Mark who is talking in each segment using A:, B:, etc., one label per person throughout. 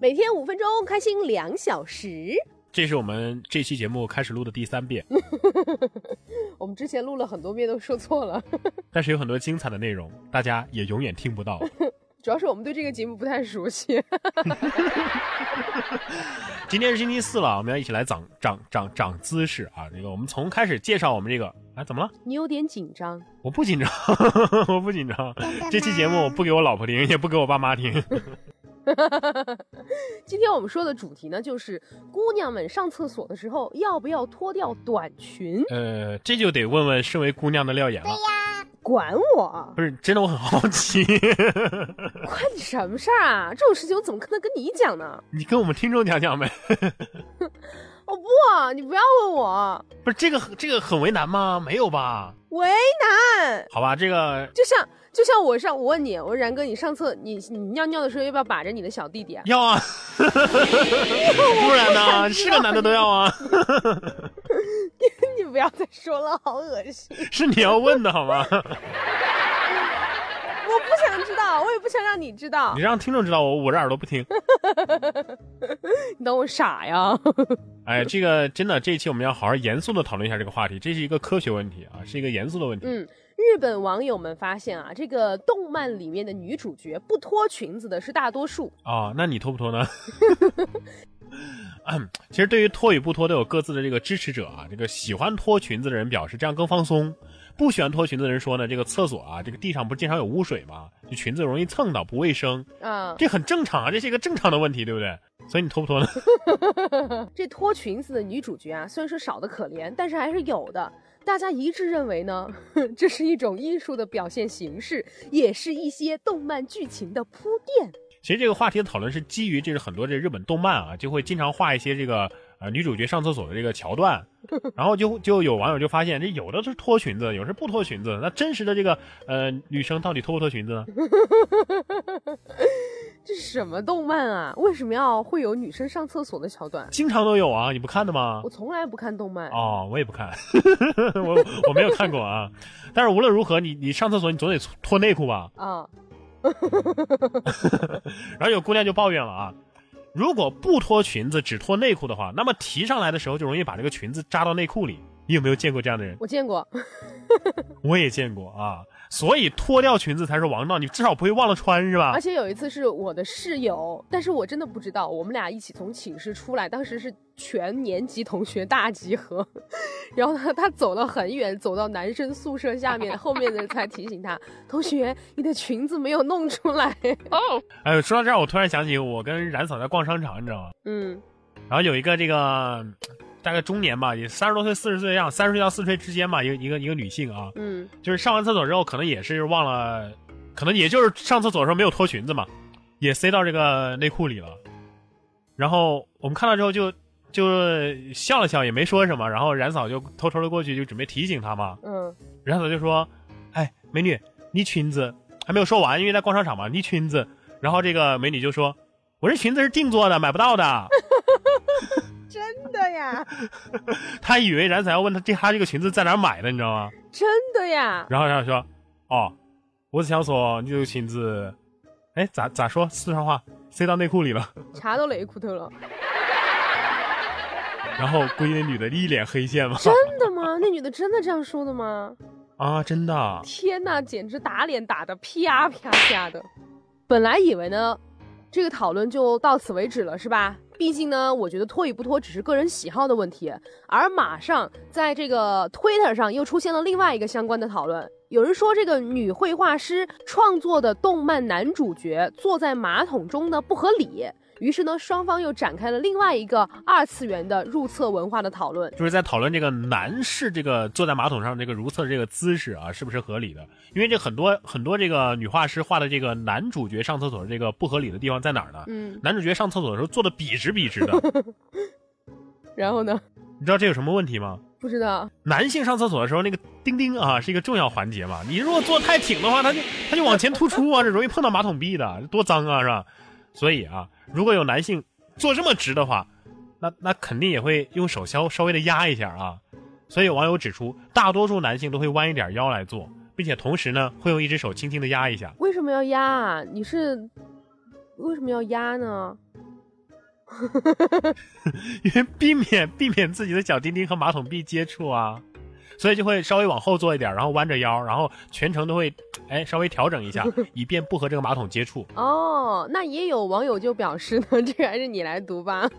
A: 每天五分钟，开心两小时。
B: 这是我们这期节目开始录的第三遍，
A: 我们之前录了很多遍都说错了，
B: 但是有很多精彩的内容，大家也永远听不到。
A: 主要是我们对这个节目不太熟悉。
B: 今天是星期四了，我们要一起来长长长长姿势啊！这个我们从开始介绍我们这个，哎，怎么了？
A: 你有点紧张。
B: 我不紧张，我不紧张。这期节目我不给我老婆听，也不给我爸妈听。
A: 今天我们说的主题呢，就是姑娘们上厕所的时候要不要脱掉短裙？
B: 呃，这就得问问身为姑娘的廖岩了。对
A: 呀，管我！
B: 不是真的，我很好奇。
A: 关你什么事儿啊？这种事情我怎么可能跟你讲呢？
B: 你跟我们听众讲讲呗。
A: 我 不，你不要问我。
B: 不是这个，这个很为难吗？没有吧？
A: 为难？
B: 好吧，这个
A: 就像。就像我上，我问你，我说然哥，你上厕你你尿尿的时候要不要把着你的小弟弟啊？
B: 要啊，不然呢？是个男的都要啊。
A: 你不要再说了，好恶心。
B: 是你要问的好吗？我
A: 不想知道，我也不想让你知道。
B: 你让听众知道，我捂着耳朵不听。
A: 你当我傻呀？
B: 哎，这个真的，这一期我们要好好严肃的讨论一下这个话题，这是一个科学问题啊，是一个严肃的问题。
A: 嗯。日本网友们发现啊，这个动漫里面的女主角不脱裙子的是大多数
B: 啊。那你脱不脱呢？嗯，其实对于脱与不脱都有各自的这个支持者啊。这个喜欢脱裙子的人表示这样更放松，不喜欢脱裙子的人说呢，这个厕所啊，这个地上不是经常有污水吗？就裙子容易蹭到，不卫生啊。这很正常啊，这是一个正常的问题，对不对？所以你脱不脱呢？
A: 这脱裙子的女主角啊，虽然说少的可怜，但是还是有的。大家一致认为呢，这是一种艺术的表现形式，也是一些动漫剧情的铺垫。
B: 其实这个话题的讨论是基于这是很多这日本动漫啊，就会经常画一些这个呃女主角上厕所的这个桥段，然后就就有网友就发现，这有的是脱裙子，有的是不脱裙子，那真实的这个呃女生到底脱不脱裙子呢？
A: 这是什么动漫啊？为什么要会有女生上厕所的桥段？
B: 经常都有啊，你不看的吗？
A: 我从来不看动漫
B: 哦，我也不看，我我没有看过啊。但是无论如何，你你上厕所你总得脱内裤吧？啊。然后有姑娘就抱怨了啊，如果不脱裙子只脱内裤的话，那么提上来的时候就容易把这个裙子扎到内裤里。你有没有见过这样的人？
A: 我见过，
B: 我也见过啊。所以脱掉裙子才是王道，你至少不会忘了穿是吧？
A: 而且有一次是我的室友，但是我真的不知道，我们俩一起从寝室出来，当时是全年级同学大集合，然后呢，他走了很远，走到男生宿舍下面，后面的人才提醒他，同学，你的裙子没有弄出来。哦，
B: 哎，说到这儿，我突然想起我跟冉嫂在逛商场，你知道吗？嗯，然后有一个这个。大概中年吧，也三十多岁、四十岁的样，三十岁到四十岁之间吧，一个一个一个女性啊，嗯，就是上完厕所之后，可能也是忘了，可能也就是上厕所的时候没有脱裙子嘛，也塞到这个内裤里了。然后我们看到之后就就笑了笑，也没说什么。然后冉嫂就偷偷的过去就准备提醒他嘛，嗯，冉嫂就说：“哎，美女，你裙子还没有说完，因为在逛商场嘛，你裙子。”然后这个美女就说：“我这裙子是定做的，买不到的。”
A: 真的呀，
B: 他以为冉嫂要问他这他这个裙子在哪买的，你知道吗？
A: 真的呀。
B: 然后冉嫂说：“哦，我只想说你这个裙子，哎，咋咋说四川话？塞到内裤里了，
A: 插到内裤头了。”
B: 然后估计那女的一脸黑线嘛。
A: 真的吗？那女的真的这样说的吗？
B: 啊，真的。
A: 天哪，简直打脸打的啪啪啪的。本来以为呢，这个讨论就到此为止了，是吧？毕竟呢，我觉得脱与不脱只是个人喜好的问题，而马上在这个 Twitter 上又出现了另外一个相关的讨论，有人说这个女绘画师创作的动漫男主角坐在马桶中呢不合理。于是呢，双方又展开了另外一个二次元的入厕文化的讨论，
B: 就是在讨论这个男士这个坐在马桶上这个如厕的这个姿势啊，是不是合理的？因为这很多很多这个女画师画的这个男主角上厕所这个不合理的地方在哪儿呢？嗯，男主角上厕所的时候坐的笔直笔直的，
A: 然后呢？
B: 你知道这有什么问题吗？
A: 不知道。
B: 男性上厕所的时候，那个钉钉啊是一个重要环节嘛，你如果坐太挺的话，他就他就往前突出啊，这容易碰到马桶壁的，多脏啊，是吧？所以啊。如果有男性坐这么直的话，那那肯定也会用手稍稍微的压一下啊。所以有网友指出，大多数男性都会弯一点腰来做，并且同时呢会用一只手轻轻的压一下。
A: 为什么要压啊？你是为什么要压呢？
B: 因为避免避免自己的脚丁丁和马桶壁接触啊，所以就会稍微往后坐一点，然后弯着腰，然后全程都会哎稍微调整一下，以便不和这个马桶接触。
A: 哦，那也有网友就表示呢，这个还是你来读吧。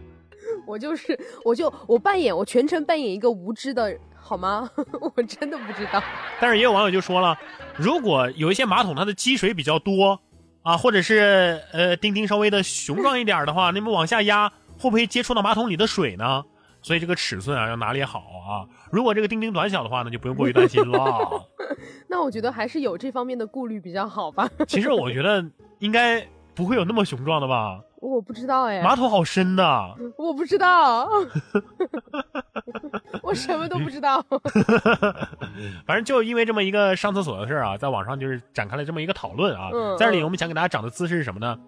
A: 我就是，我就我扮演，我全程扮演一个无知的，好吗？我真的不知道。
B: 但是也有网友就说了，如果有一些马桶它的积水比较多，啊，或者是呃钉钉稍微的雄壮一点的话，那么往下压会不会接触到马桶里的水呢？所以这个尺寸啊要拿捏好啊。如果这个钉钉短小的话呢，就不用过于担心了。
A: 那我觉得还是有这方面的顾虑比较好吧。
B: 其实我觉得应该不会有那么雄壮的吧。
A: 我不知道哎，
B: 马桶好深的，
A: 我不知道，我什么都不知道。
B: 反正就因为这么一个上厕所的事儿啊，在网上就是展开了这么一个讨论啊。在这里，我们想给大家讲的姿势是什么呢？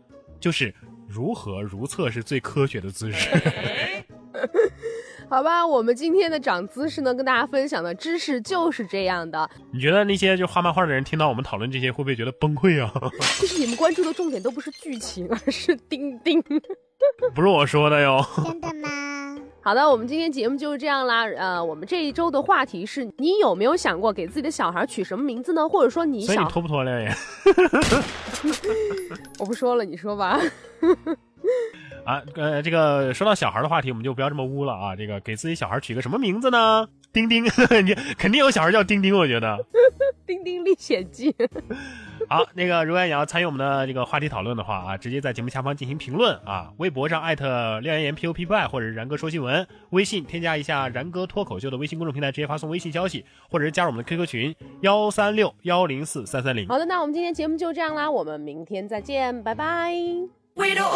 B: 就是如何如厕是最科学的姿势。
A: 好吧，我们今天的长姿势呢，跟大家分享的知识就是这样的。
B: 你觉得那些就画漫画的人听到我们讨论这些，会不会觉得崩溃啊？
A: 就 是你们关注的重点都不是剧情，而是钉钉。
B: 不是我说的哟。
C: 真的吗？
A: 好的，我们今天节目就是这样啦。呃，我们这一周的话题是你有没有想过给自己的小孩取什么名字呢？或者说你想
B: 脱不脱了呀？
A: 我不说了，你说吧。
B: 啊，呃，这个说到小孩的话题，我们就不要这么污了啊。这个给自己小孩取个什么名字呢？丁丁，你肯定有小孩叫丁丁，我觉得。
A: 丁丁历险记。
B: 好，那个如果你要参与我们的这个话题讨论的话啊，直接在节目下方进行评论啊，微博上艾特廖岩岩 P O P Y 或者是然哥说新闻，微信添加一下然哥脱口秀的微信公众平台，直接发送微信消息，或者是加入我们的 QQ 群幺三六幺零四三三零。
A: 好的，那我们今天节目就这样啦，我们明天再见，拜拜。We don't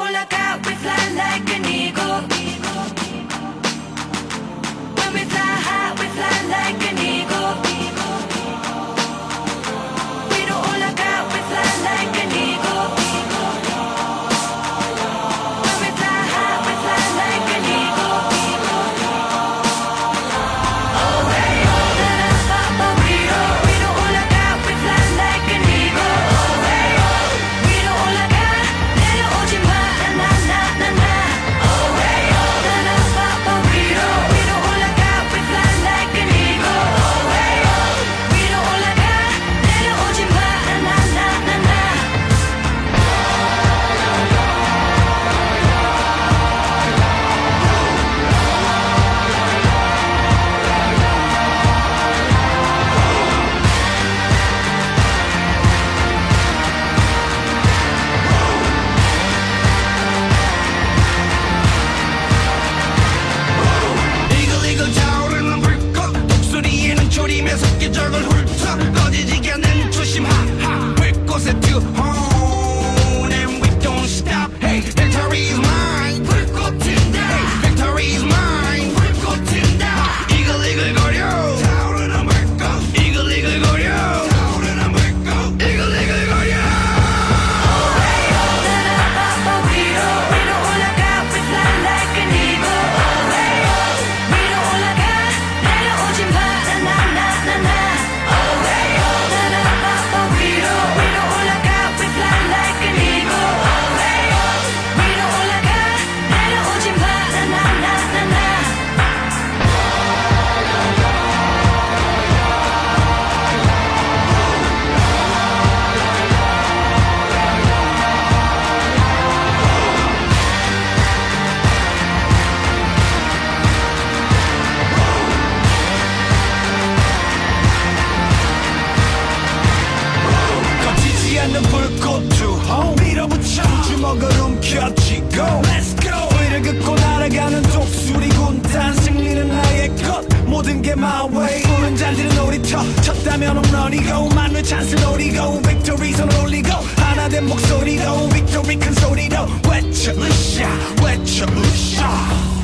A: 게 my way. 꿈은 잔디는 놀이터. 쳤다면
D: 홈런이고 만회 찬스 노리고 victory 손 올리고 하나 된 목소리로 victory 큰 소리로 외쳐 으쌰 외쳐 으쌰.